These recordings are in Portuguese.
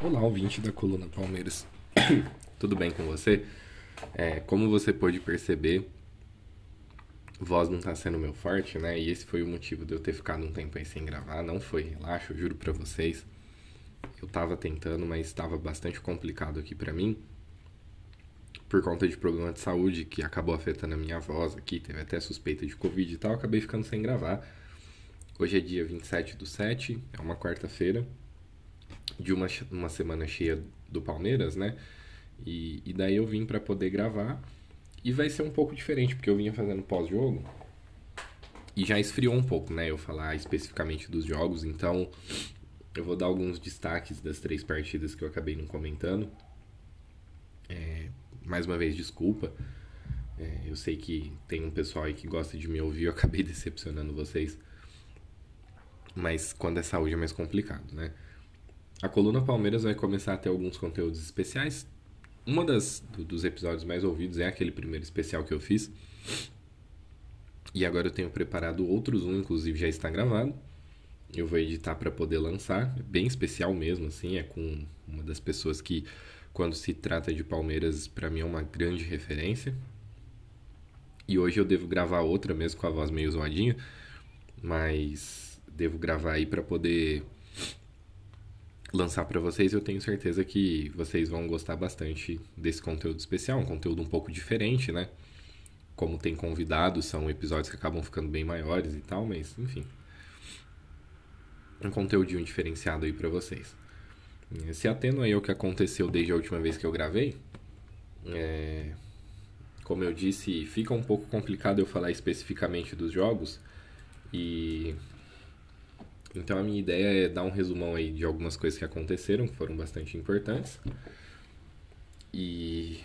Olá, ouvinte da Coluna Palmeiras. Tudo bem com você? É, como você pôde perceber, voz não tá sendo meu forte, né? E esse foi o motivo de eu ter ficado um tempo aí sem gravar. Não foi relaxo, juro pra vocês. Eu tava tentando, mas estava bastante complicado aqui pra mim. Por conta de problema de saúde que acabou afetando a minha voz aqui. Teve até suspeita de Covid e tal. Acabei ficando sem gravar. Hoje é dia 27 do 7, é uma quarta-feira de uma, uma semana cheia do Palmeiras, né? E, e daí eu vim para poder gravar. E vai ser um pouco diferente, porque eu vinha fazendo pós-jogo. E já esfriou um pouco, né? Eu falar especificamente dos jogos. Então, eu vou dar alguns destaques das três partidas que eu acabei não comentando. É, mais uma vez, desculpa. É, eu sei que tem um pessoal aí que gosta de me ouvir. Eu acabei decepcionando vocês. Mas quando é saúde é mais complicado, né? A coluna Palmeiras vai começar a ter alguns conteúdos especiais. Uma das do, dos episódios mais ouvidos é aquele primeiro especial que eu fiz. E agora eu tenho preparado outros, um inclusive já está gravado. Eu vou editar para poder lançar, é bem especial mesmo assim, é com uma das pessoas que quando se trata de Palmeiras, para mim é uma grande referência. E hoje eu devo gravar outra mesmo com a voz meio zoadinha, mas devo gravar aí para poder lançar para vocês. Eu tenho certeza que vocês vão gostar bastante desse conteúdo especial, um conteúdo um pouco diferente, né? Como tem convidados, são episódios que acabam ficando bem maiores e tal, mas enfim. Um conteúdinho diferenciado aí para vocês. Se atendo aí ao que aconteceu desde a última vez que eu gravei, é... como eu disse, fica um pouco complicado eu falar especificamente dos jogos e então a minha ideia é dar um resumão aí de algumas coisas que aconteceram, que foram bastante importantes. E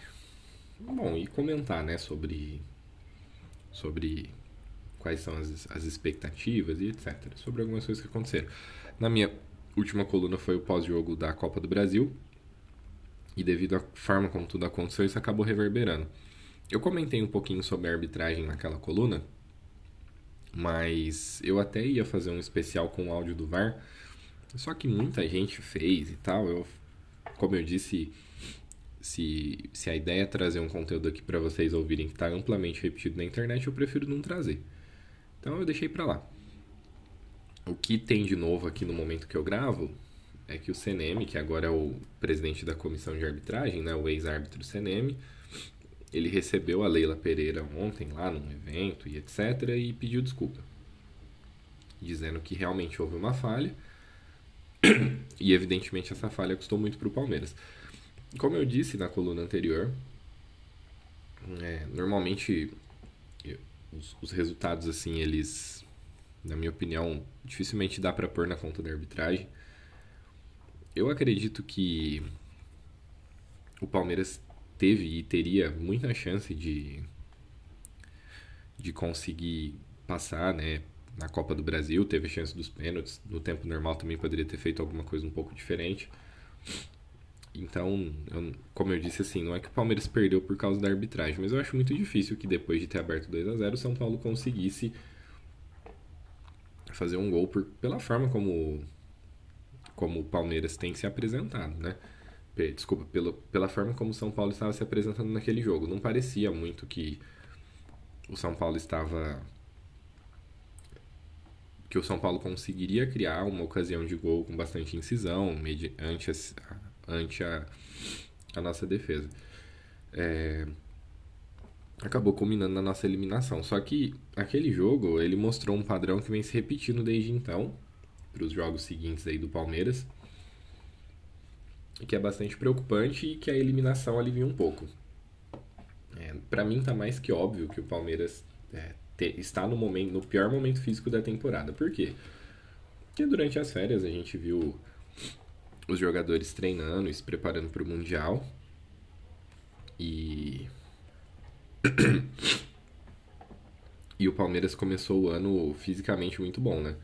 bom, e comentar, né, sobre sobre quais são as, as expectativas e etc, sobre algumas coisas que aconteceram. Na minha última coluna foi o pós-jogo da Copa do Brasil. E devido à forma como tudo aconteceu, isso acabou reverberando. Eu comentei um pouquinho sobre a arbitragem naquela coluna, mas eu até ia fazer um especial com o áudio do VAR, só que muita gente fez e tal. Eu, como eu disse, se, se a ideia é trazer um conteúdo aqui para vocês ouvirem que está amplamente repetido na internet, eu prefiro não trazer. Então eu deixei para lá. O que tem de novo aqui no momento que eu gravo é que o CNM, que agora é o presidente da comissão de arbitragem, né, o ex-árbitro CNM, ele recebeu a Leila Pereira ontem lá num evento e etc. e pediu desculpa. Dizendo que realmente houve uma falha. e evidentemente essa falha custou muito para o Palmeiras. Como eu disse na coluna anterior, é, normalmente os, os, resultados assim, eles, na minha opinião, dificilmente dá para pôr na conta da arbitragem. Eu acredito que o Palmeiras teve e teria muita chance de, de conseguir passar, né? Na Copa do Brasil, teve a chance dos pênaltis. No tempo normal também poderia ter feito alguma coisa um pouco diferente. Então, eu, como eu disse assim, não é que o Palmeiras perdeu por causa da arbitragem, mas eu acho muito difícil que depois de ter aberto 2 a 0 o São Paulo conseguisse fazer um gol por, pela forma como como o Palmeiras tem se apresentado, né? Desculpa, pelo, pela forma como o São Paulo estava se apresentando naquele jogo. Não parecia muito que o São Paulo estava. que o São Paulo conseguiria criar uma ocasião de gol com bastante incisão ante, a, ante a, a nossa defesa. É, acabou culminando na nossa eliminação. Só que aquele jogo ele mostrou um padrão que vem se repetindo desde então para os jogos seguintes aí do Palmeiras que é bastante preocupante e que a eliminação alivia um pouco. É, para mim tá mais que óbvio que o Palmeiras é, te, está no momento no pior momento físico da temporada. Por quê? Porque durante as férias a gente viu os jogadores treinando e se preparando para o Mundial. E. e o Palmeiras começou o ano fisicamente muito bom, né?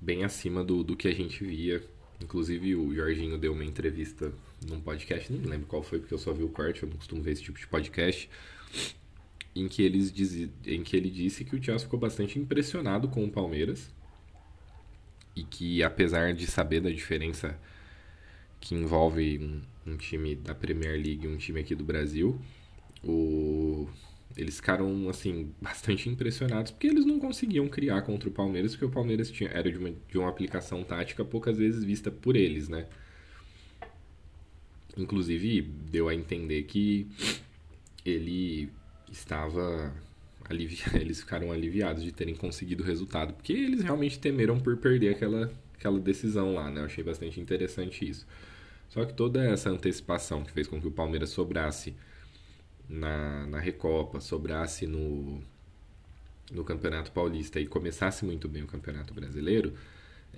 Bem acima do, do que a gente via. Inclusive o Jorginho deu uma entrevista num podcast, nem lembro qual foi, porque eu só vi o corte, eu não costumo ver esse tipo de podcast. Em que, eles diz, em que ele disse que o Chelsea ficou bastante impressionado com o Palmeiras e que apesar de saber da diferença que envolve um, um, time da Premier League e um time aqui do Brasil, o... eles ficaram assim bastante impressionados porque eles não conseguiam criar contra o Palmeiras porque o Palmeiras tinha, era de uma, de uma aplicação tática poucas vezes vista por eles, né? Inclusive deu a entender que ele estava eles ficaram aliviados de terem conseguido o resultado, porque eles realmente temeram por perder aquela, aquela decisão lá, né? Eu achei bastante interessante isso. Só que toda essa antecipação que fez com que o Palmeiras sobrasse na, na Recopa, sobrasse no, no Campeonato Paulista e começasse muito bem o Campeonato Brasileiro,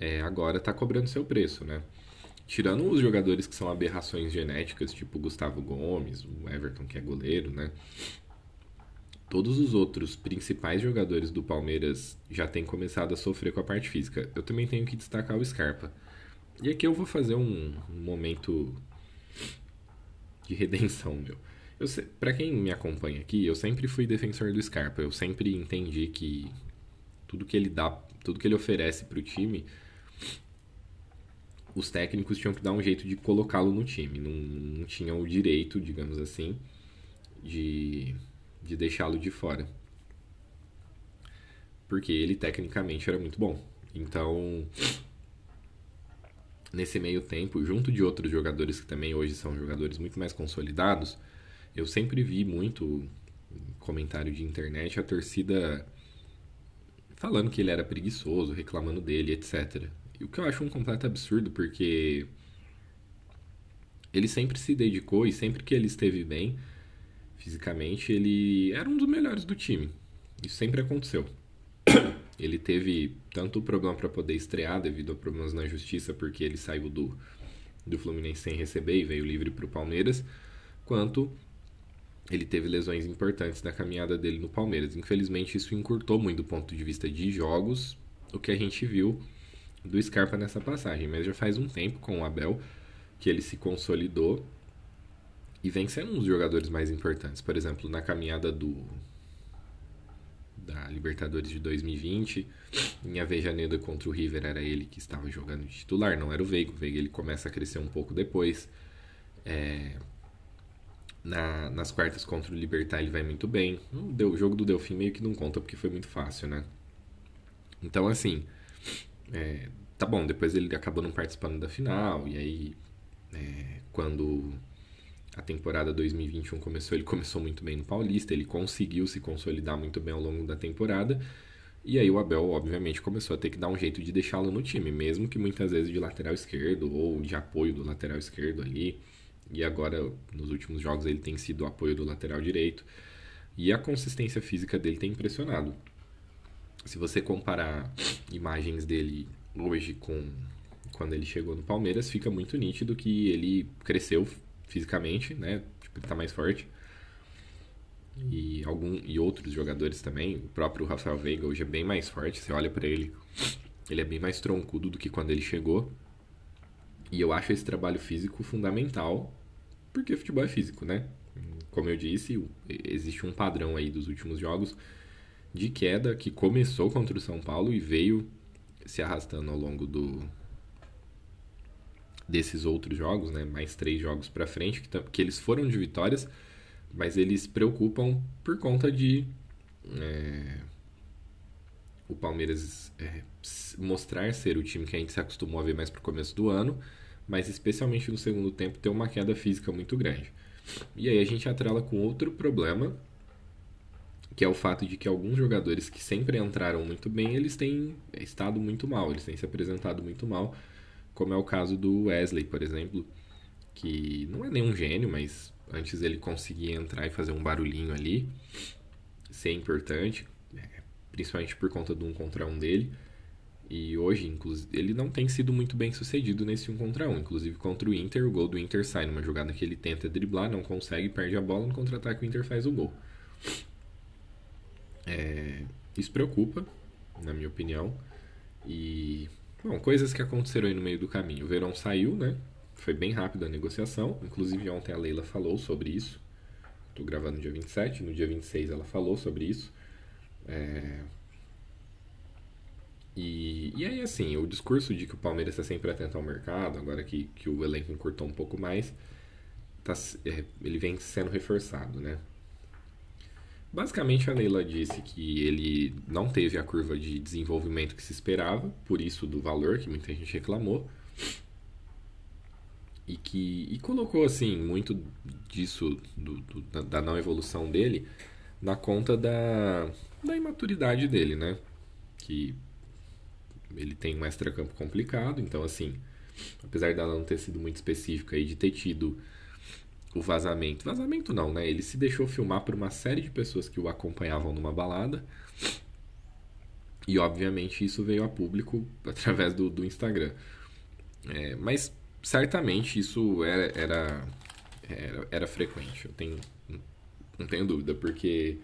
é, agora está cobrando seu preço, né? Tirando os jogadores que são aberrações genéticas, tipo Gustavo Gomes, o Everton, que é goleiro, né? todos os outros principais jogadores do Palmeiras já têm começado a sofrer com a parte física. Eu também tenho que destacar o Scarpa. E aqui eu vou fazer um, um momento de redenção, meu. Para quem me acompanha aqui, eu sempre fui defensor do Scarpa. Eu sempre entendi que tudo que ele dá, tudo que ele oferece para o time, os técnicos tinham que dar um jeito de colocá-lo no time. Não, não tinham o direito, digamos assim, de de deixá-lo de fora. Porque ele tecnicamente era muito bom. Então, nesse meio tempo, junto de outros jogadores que também hoje são jogadores muito mais consolidados, eu sempre vi muito comentário de internet a torcida falando que ele era preguiçoso, reclamando dele, etc. O que eu acho um completo absurdo, porque ele sempre se dedicou e sempre que ele esteve bem, fisicamente, ele era um dos melhores do time. Isso sempre aconteceu. Ele teve tanto problema para poder estrear devido a problemas na justiça, porque ele saiu do, do Fluminense sem receber e veio livre para o Palmeiras, quanto ele teve lesões importantes na caminhada dele no Palmeiras. Infelizmente, isso encurtou muito do ponto de vista de jogos o que a gente viu do Scarpa nessa passagem. Mas já faz um tempo com o Abel que ele se consolidou e vem sendo um dos jogadores mais importantes. Por exemplo, na caminhada do da Libertadores de 2020, em Avejaneda contra o River era ele que estava jogando de titular, não era o Veiga. O Veiga ele começa a crescer um pouco depois. É, na, nas quartas contra o Libertar ele vai muito bem. O, jogo do Delfim meio que não conta porque foi muito fácil, né? Então, assim, é, tá bom, depois ele acabou não participando da final, e aí, é, quando a temporada 2021 começou, ele começou muito bem no Paulista, ele conseguiu se consolidar muito bem ao longo da temporada. E aí o Abel, obviamente, começou a ter que dar um jeito de deixá-lo no time, mesmo que muitas vezes de lateral esquerdo ou de apoio do lateral esquerdo ali. E agora, nos últimos jogos, ele tem sido o apoio do lateral direito. E a consistência física dele tem impressionado. Se você comparar imagens dele hoje com quando ele chegou no Palmeiras, fica muito nítido que ele cresceu fisicamente, né? Tipo, ele tá mais forte. E, algum, e outros jogadores também. O próprio Rafael Veiga hoje é bem mais forte. Você olha para ele, ele é bem mais troncudo do que quando ele chegou. E eu acho esse trabalho físico fundamental, porque futebol é físico, né? Como eu disse, existe um padrão aí dos últimos jogos de queda que começou contra o São Paulo e veio se arrastando ao longo do, desses outros jogos, né? Mais três jogos para frente, que, que eles foram de vitórias, mas eles preocupam por conta de é, o Palmeiras é, mostrar ser o time que a gente se acostumou a ver mais pro começo do ano, mas especialmente no segundo tempo ter uma queda física muito grande. E aí a gente atrela com outro problema, que é o fato de que alguns jogadores que sempre entraram muito bem, eles têm estado muito mal, eles têm se apresentado muito mal como é o caso do Wesley, por exemplo, que não é nenhum gênio, mas antes ele conseguia entrar e fazer um barulhinho ali, ser importante, é, principalmente por conta do um contra um dele. E hoje, inclusive, ele não tem sido muito bem sucedido nesse um contra um. Inclusive contra o Inter, o gol do Inter sai numa jogada que ele tenta driblar, não consegue, perde a bola, no contra-ataque o Inter faz o gol. É, isso preocupa, na minha opinião. E, bom, coisas que aconteceram aí no meio do caminho. O Verão saiu, né? Foi bem rápido a negociação. Inclusive, ontem a Leila falou sobre isso. Estou gravando no dia 27, no dia 26 ela falou sobre isso. É, e, e aí, assim, o discurso de que o Palmeiras está sempre atento ao mercado, agora que, que o elenco encurtou um pouco mais, tá, é, ele vem sendo reforçado, né? Basicamente, a Leila disse que ele não teve a curva de desenvolvimento que se esperava, por isso do valor que muita gente reclamou. E que e colocou, assim, muito disso, do, do, da, não evolução dele, na conta da, da imaturidade dele, né? Que ele tem um extra-campo complicado, então assim, apesar dela não ter sido muito específica e de ter tido o vazamento, vazamento não, né? Ele se deixou filmar por uma série de pessoas que o acompanhavam numa balada. E obviamente isso veio a público através do, do Instagram. É, mas certamente isso era, era, era, era frequente. Eu tenho, não tenho dúvida, porque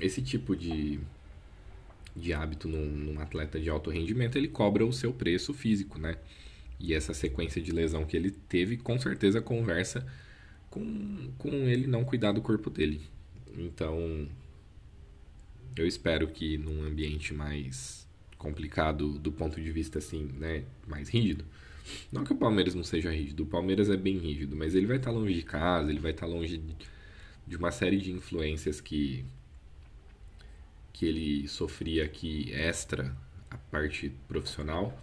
esse tipo de, de hábito num, num, atleta de alto rendimento, ele cobra o seu preço físico, né? E essa sequência de lesão que ele teve, com certeza conversa com, com ele não cuidar do corpo dele. Então, eu espero que num ambiente mais complicado do ponto de vista assim, né, mais rígido. Não que o Palmeiras não seja rígido, o Palmeiras é bem rígido, mas ele vai estar longe de casa, ele vai estar longe de uma série de influências que que ele sofria aqui extra a parte profissional,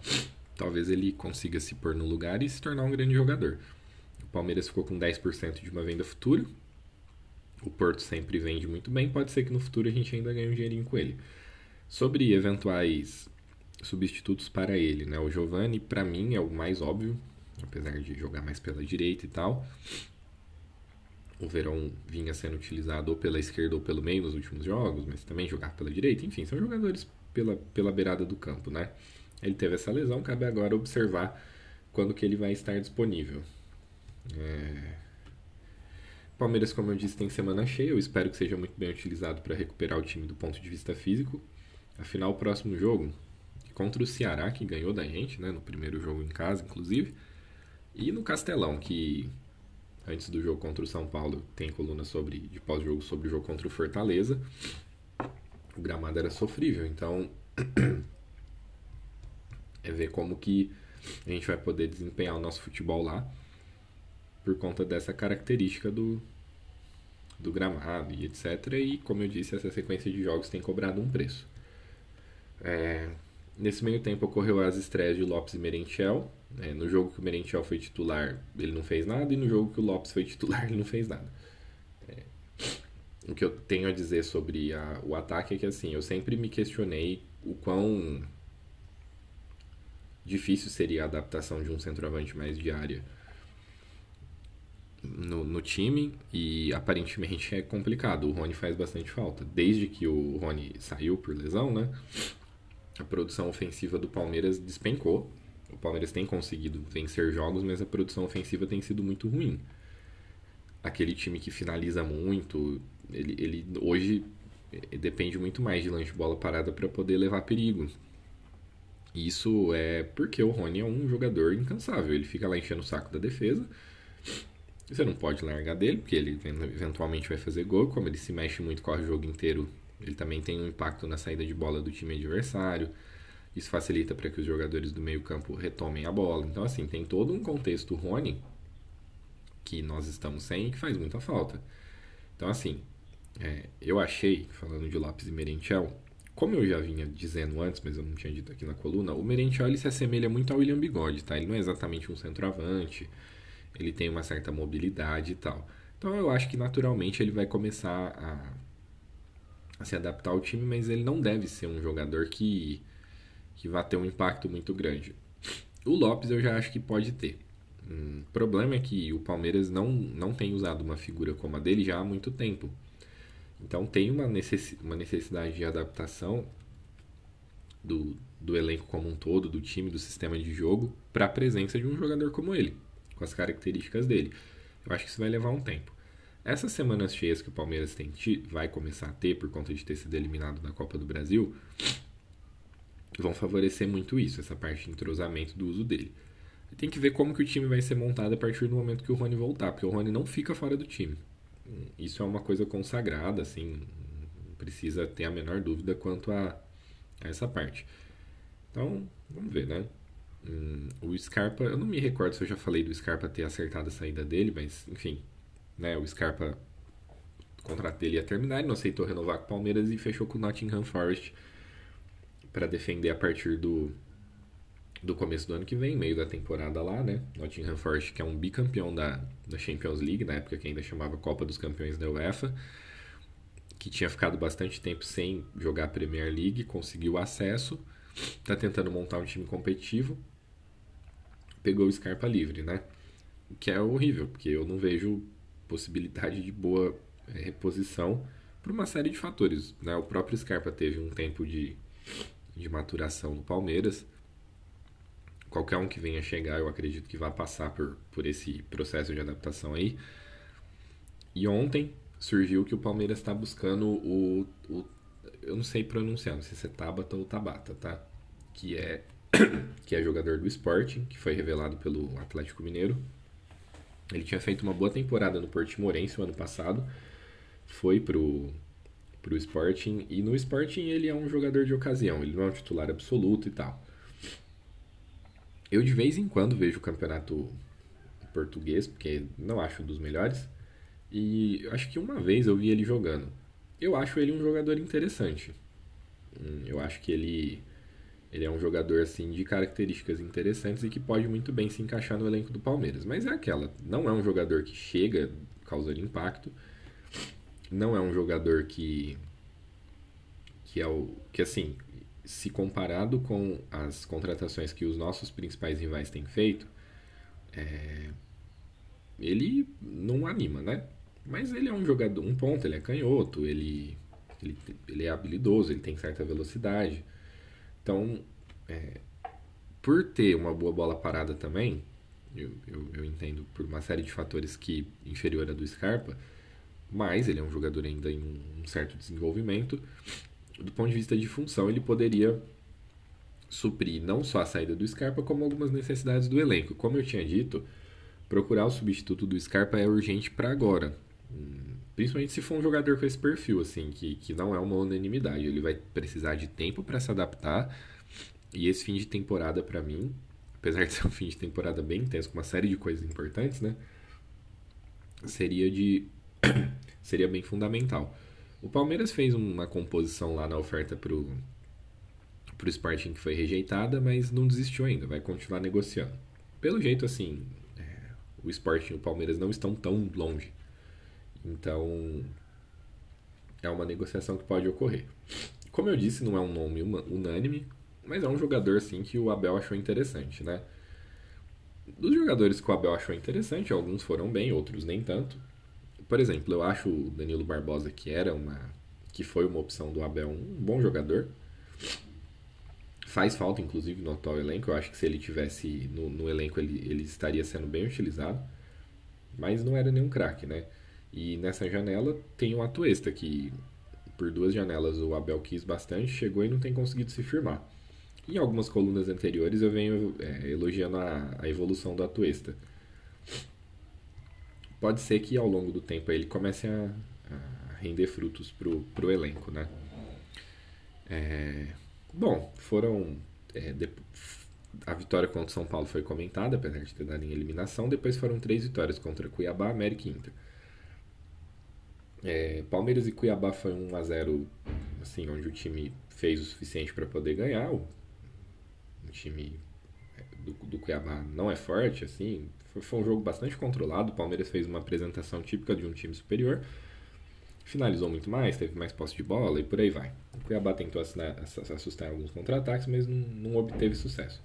talvez ele consiga se pôr no lugar e se tornar um grande jogador. O Palmeiras ficou com 10% de uma venda futura. O Porto sempre vende muito bem, pode ser que no futuro a gente ainda ganhe um dinheirinho com ele. Sobre eventuais substitutos para ele, né? O Giovani, para mim, é o mais óbvio, apesar de jogar mais pela direita e tal o Verão vinha sendo utilizado ou pela esquerda ou pelo meio nos últimos jogos, mas também jogar pela direita, enfim, são jogadores pela, pela beirada do campo, né? Ele teve essa lesão, cabe agora observar quando que ele vai estar disponível. É... Palmeiras, como eu disse, tem semana cheia, eu espero que seja muito bem utilizado para recuperar o time do ponto de vista físico. Afinal, o próximo jogo contra o Ceará, que ganhou da gente, né, no primeiro jogo em casa, inclusive, e no Castelão, que antes do jogo contra o São Paulo, tem coluna sobre, de pós-jogo sobre o jogo contra o Fortaleza. O gramado era sofrível, então é ver como que a gente vai poder desempenhar o nosso futebol lá por conta dessa característica do, do gramado e etc. E como eu disse, essa sequência de jogos tem cobrado um preço. É, nesse meio tempo ocorreu as estreias de Lopes e Merentiel, é, no jogo que o Merentiel foi titular, ele não fez nada, e no jogo que o Lopes foi titular, ele não fez nada. É, o que eu tenho a dizer sobre a, o ataque é que assim, eu sempre me questionei o quão difícil seria a adaptação de um centroavante mais de área no, no, time e aparentemente é complicado. O Rony faz bastante falta. Desde que o Rony saiu por lesão, né? A produção ofensiva do Palmeiras despencou. O Palmeiras tem conseguido vencer jogos, mas a produção ofensiva tem sido muito ruim. Aquele time que finaliza muito, ele, ele hoje eh, depende muito mais de lanche de bola parada para poder levar perigo. Isso é porque o Rony é um jogador incansável. Ele fica lá enchendo o saco da defesa. Você não pode largar dele, porque ele eventualmente vai fazer gol. Como ele se mexe muito, corre o jogo inteiro, ele também tem um impacto na saída de bola do time adversário. Isso facilita para que os jogadores do meio-campo retomem a bola. Então, assim, tem todo um contexto Rony que nós estamos sem e que faz muita falta. Então, assim, é, eu achei, falando de Lopes e Merentiel, como eu já vinha dizendo antes, mas eu não tinha dito aqui na coluna, o Merentiel ele se assemelha muito ao William Bigode, tá? Ele não é exatamente um centroavante, ele tem uma certa mobilidade e tal. Então eu acho que naturalmente ele vai começar a, a se adaptar ao time, mas ele não deve ser um jogador que que vai ter um impacto muito grande. O Lopes eu já acho que pode ter. O hum, problema é que o Palmeiras não, não tem usado uma figura como a dele já há muito tempo. Então tem uma, necess, uma necessidade de adaptação do, do elenco como um todo, do time, do sistema de jogo, para a presença de um jogador como ele, com as características dele. Eu acho que isso vai levar um tempo. Essas semanas cheias que o Palmeiras tem, vai começar a ter por conta de ter sido eliminado da Copa do Brasil vão favorecer muito isso, essa parte de entrosamento do uso dele. Tem que ver como que o time vai ser montado a partir do momento que o Rony voltar, porque o Rony não fica fora do time. Isso é uma coisa consagrada, assim, precisa ter a menor dúvida quanto a, a essa parte. Então, vamos ver, né? Hum, o Scarpa, eu não me recordo se eu já falei do Scarpa ter acertado a saída dele, mas enfim, né? O Scarpa, o contrato dele ia terminar, ele não aceitou renovar com o Palmeiras e fechou com o Nottingham Forest para defender a partir do, do começo do ano que vem, meio da temporada lá, né? Nottingham Forest, que é um bicampeão da, da Champions League, na época que ainda chamava Copa dos Campeões da UEFA, que tinha ficado bastante tempo sem jogar a Premier League, conseguiu acesso, tá tentando montar um time competitivo, pegou o Scarpa livre, né? O que é horrível, porque eu não vejo possibilidade de boa é, reposição por uma série de fatores, né? O próprio Scarpa teve um tempo de de maturação no Palmeiras. Qualquer um que venha chegar, eu acredito que vai passar por, por esse processo de adaptação aí. E ontem surgiu que o Palmeiras está buscando o, o, Eu não sei pronunciar, não sei se é Tabata ou Tabata, tá? Que é, que é jogador do Sporting, que foi revelado pelo Atlético Mineiro. Ele tinha feito uma boa temporada no Portimonense o ano passado. Foi pro, para o Sporting. E no Sporting ele é um jogador de ocasião, ele não é um titular absoluto e tal. Eu de vez em quando vejo o campeonato português, porque não acho um dos melhores. E acho que uma vez eu vi ele jogando. Eu acho ele um jogador interessante. Hum, eu acho que ele, ele é um jogador assim de características interessantes e que pode muito bem se encaixar no elenco do Palmeiras. Mas é aquela, não é um jogador que chega causando impacto não é um jogador que que é o que assim se comparado com as contratações que os nossos principais rivais têm feito é, ele não anima né? Mas ele é um jogador um ponto ele é canhoto ele ele, ele é habilidoso ele tem certa velocidade. Então é, por ter uma boa bola parada também eu, eu, eu entendo por uma série de fatores que inferior a do Scarpa mas ele é um jogador ainda em um certo desenvolvimento. Do ponto de vista de função, ele poderia suprir não só a saída do Scarpa, como algumas necessidades do elenco. Como eu tinha dito, procurar o substituto do Scarpa é urgente para agora. Hum, principalmente se for um jogador com esse perfil, assim, que, que não é uma unanimidade. Ele vai precisar de tempo para se adaptar. E esse fim de temporada, para mim, apesar de ser um fim de temporada bem intenso, com uma série de coisas importantes, né? Seria de seria bem fundamental. O Palmeiras fez uma composição lá na oferta pro, pro Sporting que foi rejeitada, mas não desistiu ainda, vai continuar negociando. Pelo jeito, assim, é, o Sporting e o Palmeiras não estão tão longe. Então, é uma negociação que pode ocorrer. Como eu disse, não é um nome unânime, mas é um jogador, assim, que o Abel achou interessante, né? Dos jogadores que o Abel achou interessante, alguns foram bem, outros nem tanto por exemplo, eu acho o Danilo Barbosa que era uma que foi uma opção do Abel um bom jogador. Faz falta, inclusive, no atual elenco. Eu acho que se ele tivesse no, no elenco, ele, ele estaria sendo bem utilizado. Mas não era nenhum craque, né? E nessa janela tem o Atuesta, que por duas janelas o Abel quis bastante, chegou e não tem conseguido se firmar. Em algumas colunas anteriores eu venho é, elogiando a, a evolução do Atuesta pode ser que ao longo do tempo ele comece a, a render frutos pro, pro elenco, né? É, bom, foram é, de, a vitória contra o São Paulo foi comentada, apesar de ter dado em eliminação. Depois foram três vitórias contra Cuiabá, América e Inter. É, Palmeiras e Cuiabá foi 1 a 0 assim, onde o time fez o suficiente para poder ganhar. O, o time do, do Cuiabá não é forte, assim, foi, foi um jogo bastante controlado. O Palmeiras fez uma apresentação típica de um time superior. Finalizou muito mais, teve mais posse de bola e por aí vai. O Cuiabá tentou assinar, assustar alguns contra-ataques, mas não, não obteve sucesso.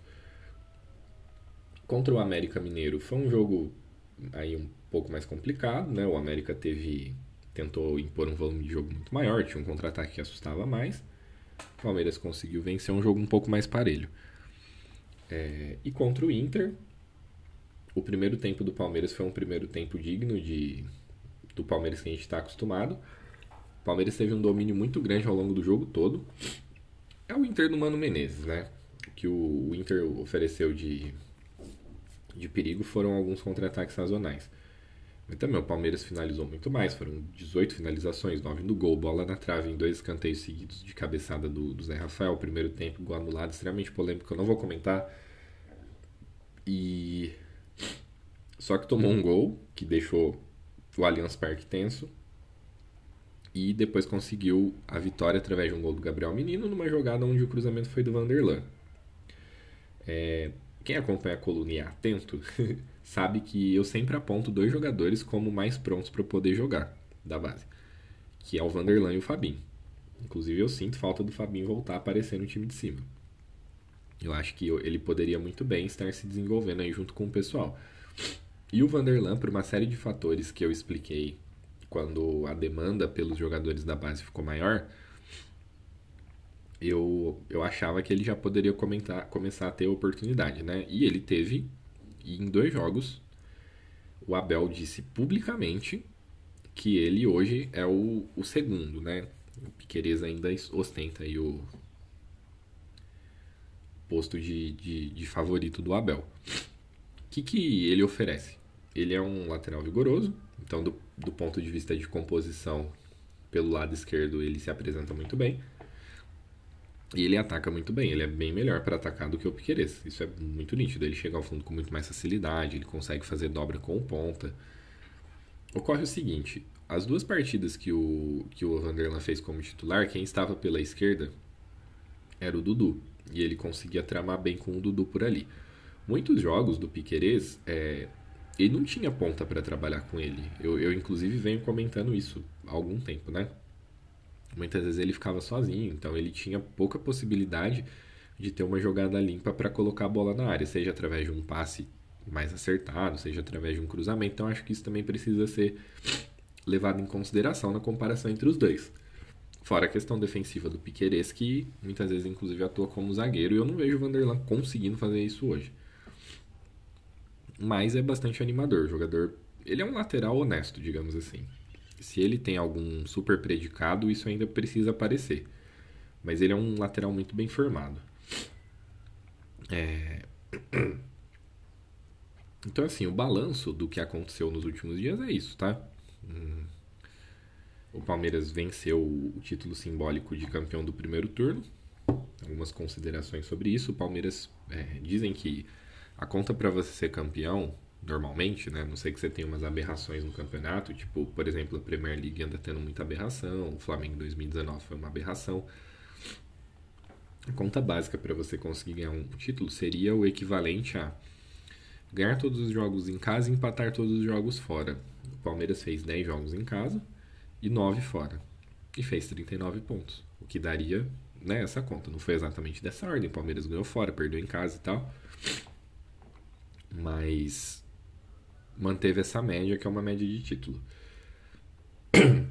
Contra o América Mineiro foi um jogo aí um pouco mais complicado, né? O América teve tentou impor um volume de jogo muito maior, tinha um contra-ataque que assustava mais. O Palmeiras conseguiu vencer um jogo um pouco mais parelho. É, e contra o Inter, o primeiro tempo do Palmeiras foi um primeiro tempo digno de do Palmeiras que a gente está acostumado. O Palmeiras teve um domínio muito grande ao longo do jogo todo. É o Inter do Mano Menezes, né? Que o, o Inter ofereceu de, de perigo foram alguns contra-ataques sazonais. Mas também o Palmeiras finalizou muito mais, foram 18 finalizações, 9 no gol, bola na trave em dois escanteios seguidos de cabeçada do, do Zé Rafael. Primeiro tempo, gol anulado, extremamente polêmico, eu não vou comentar. E. Só que tomou um gol que deixou o Allianz Parque tenso. E depois conseguiu a vitória através de um gol do Gabriel Menino numa jogada onde o cruzamento foi do Vanderlan. É, quem acompanha a coluna é atento sabe que eu sempre aponto dois jogadores como mais prontos para poder jogar da base, que é o Vanderlan e o Fabinho. Inclusive eu sinto falta do Fabinho voltar a aparecer no time de cima. Eu acho que ele poderia muito bem estar se desenvolvendo aí junto com o pessoal. E o Vanderlan, por uma série de fatores que eu expliquei quando a demanda pelos jogadores da base ficou maior, eu, eu achava que ele já poderia comentar, começar a ter oportunidade, né? E ele teve, e em dois jogos, o Abel disse publicamente que ele hoje é o, o segundo, né? O Piqueires ainda ostenta aí o posto de, de, de favorito do Abel. O que, que ele oferece? Ele é um lateral vigoroso, então do, do ponto de vista de composição pelo lado esquerdo ele se apresenta muito bem. E ele ataca muito bem, ele é bem melhor para atacar do que o Piqueires. Isso é muito nítido. Ele chega ao fundo com muito mais facilidade, ele consegue fazer dobra com ponta. Ocorre o seguinte: as duas partidas que o, que o Vanderlan fez como titular, quem estava pela esquerda era o Dudu. E ele conseguia tramar bem com o Dudu por ali. Muitos jogos do Piqueires, é, ele não tinha ponta para trabalhar com ele. Eu, eu, inclusive, venho comentando isso há algum tempo, né? Muitas vezes ele ficava sozinho, então ele tinha pouca possibilidade de ter uma jogada limpa para colocar a bola na área, seja através de um passe mais acertado, seja através de um cruzamento. Então acho que isso também precisa ser levado em consideração na comparação entre os dois. Fora a questão defensiva do Piqueires, que muitas vezes inclusive atua como zagueiro, e eu não vejo o Vanderlan conseguindo fazer isso hoje. Mas é bastante animador, o jogador, ele é um lateral honesto, digamos assim. Se ele tem algum super predicado, isso ainda precisa aparecer. Mas ele é um lateral muito bem formado. É... Então, assim, o balanço do que aconteceu nos últimos dias é isso, tá? Hum. O Palmeiras venceu o título simbólico de campeão do primeiro turno. Algumas considerações sobre isso. O Palmeiras é, dizem que a conta para você ser campeão normalmente, né? Não sei que você tenha umas aberrações no campeonato, tipo, por exemplo, a Premier League anda tendo muita aberração, o Flamengo 2019 foi uma aberração. A conta básica para você conseguir ganhar um título seria o equivalente a ganhar todos os jogos em casa e empatar todos os jogos fora. O Palmeiras fez 10 jogos em casa e 9 fora. E fez 39 pontos. O que daria né, essa conta. Não foi exatamente dessa ordem. O Palmeiras ganhou fora, perdeu em casa e tal. Mas manteve essa média, que é uma média de título.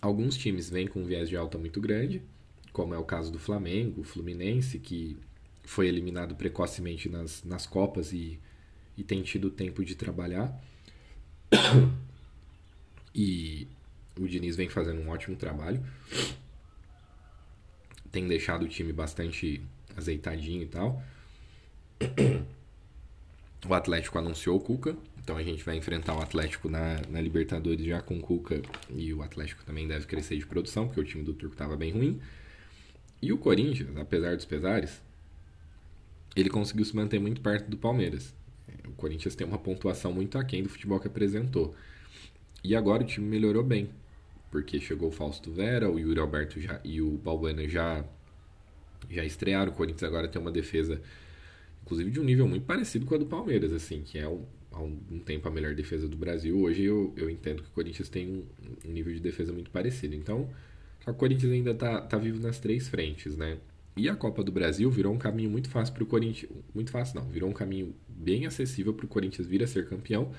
Alguns times vêm com um viés de alta muito grande, como é o caso do Flamengo, Fluminense, que foi eliminado precocemente nas, nas Copas e, e tem tido tempo de trabalhar. E o Diniz vem fazendo um ótimo trabalho. Tem deixado o time bastante azeitadinho e tal. O Atlético anunciou o Cuca, então a gente vai enfrentar o Atlético na, na Libertadores já com o Cuca e o Atlético também deve crescer de produção, porque o time do Turco estava bem ruim. E o Corinthians, apesar dos pesares, ele conseguiu se manter muito perto do Palmeiras. O Corinthians tem uma pontuação muito aquém do futebol que apresentou. E agora o time melhorou bem, porque chegou o Fausto Vera, o Yuri Alberto já, e o Balbuena já, já estrearam. O Corinthians agora tem uma defesa inclusive de um nível muito parecido com a do Palmeiras, assim, que é um, há um tempo a melhor defesa do Brasil. Hoje eu, eu entendo que o Corinthians tem um, um nível de defesa muito parecido. Então, o Corinthians ainda tá, tá vivo nas três frentes, né? E a Copa do Brasil virou um caminho muito fácil para o Corinthians. Muito fácil, não. Virou um caminho bem acessível para o Corinthians vir a ser campeão.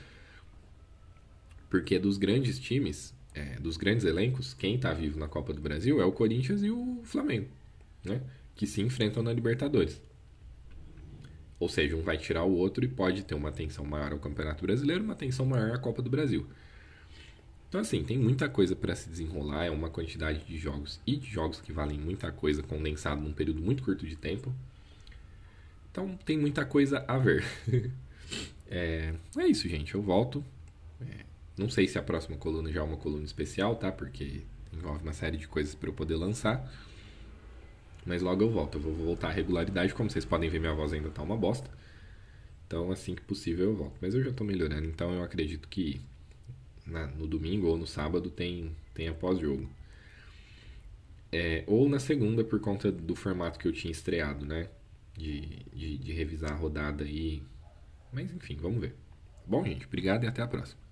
Porque dos grandes times, é, dos grandes elencos, quem está vivo na Copa do Brasil é o Corinthians e o Flamengo, né? Que se enfrentam na Libertadores. Ou seja, um vai tirar o outro e pode ter uma atenção maior ao Campeonato Brasileiro, uma atenção maior à Copa do Brasil. Então, assim, tem muita coisa para se desenrolar, é uma quantidade de jogos e de jogos que valem muita coisa condensado num período muito curto de tempo. Então, tem muita coisa a ver. é, é, isso, gente. Eu volto. É, não sei se a próxima coluna já é uma coluna especial, tá? Porque envolve uma série de coisas para eu poder lançar. Mas logo eu volto. Eu vou voltar à regularidade. Como vocês podem ver, minha voz ainda tá uma bosta. Então, assim que possível, eu volto. Mas eu já tô melhorando. Então, eu acredito que na, no domingo ou no sábado tem, tem após-jogo. É, ou na segunda, por conta do formato que eu tinha estreado, né? De, de, de revisar a rodada aí. Mas enfim, vamos ver. Bom, gente, obrigado e até a próxima.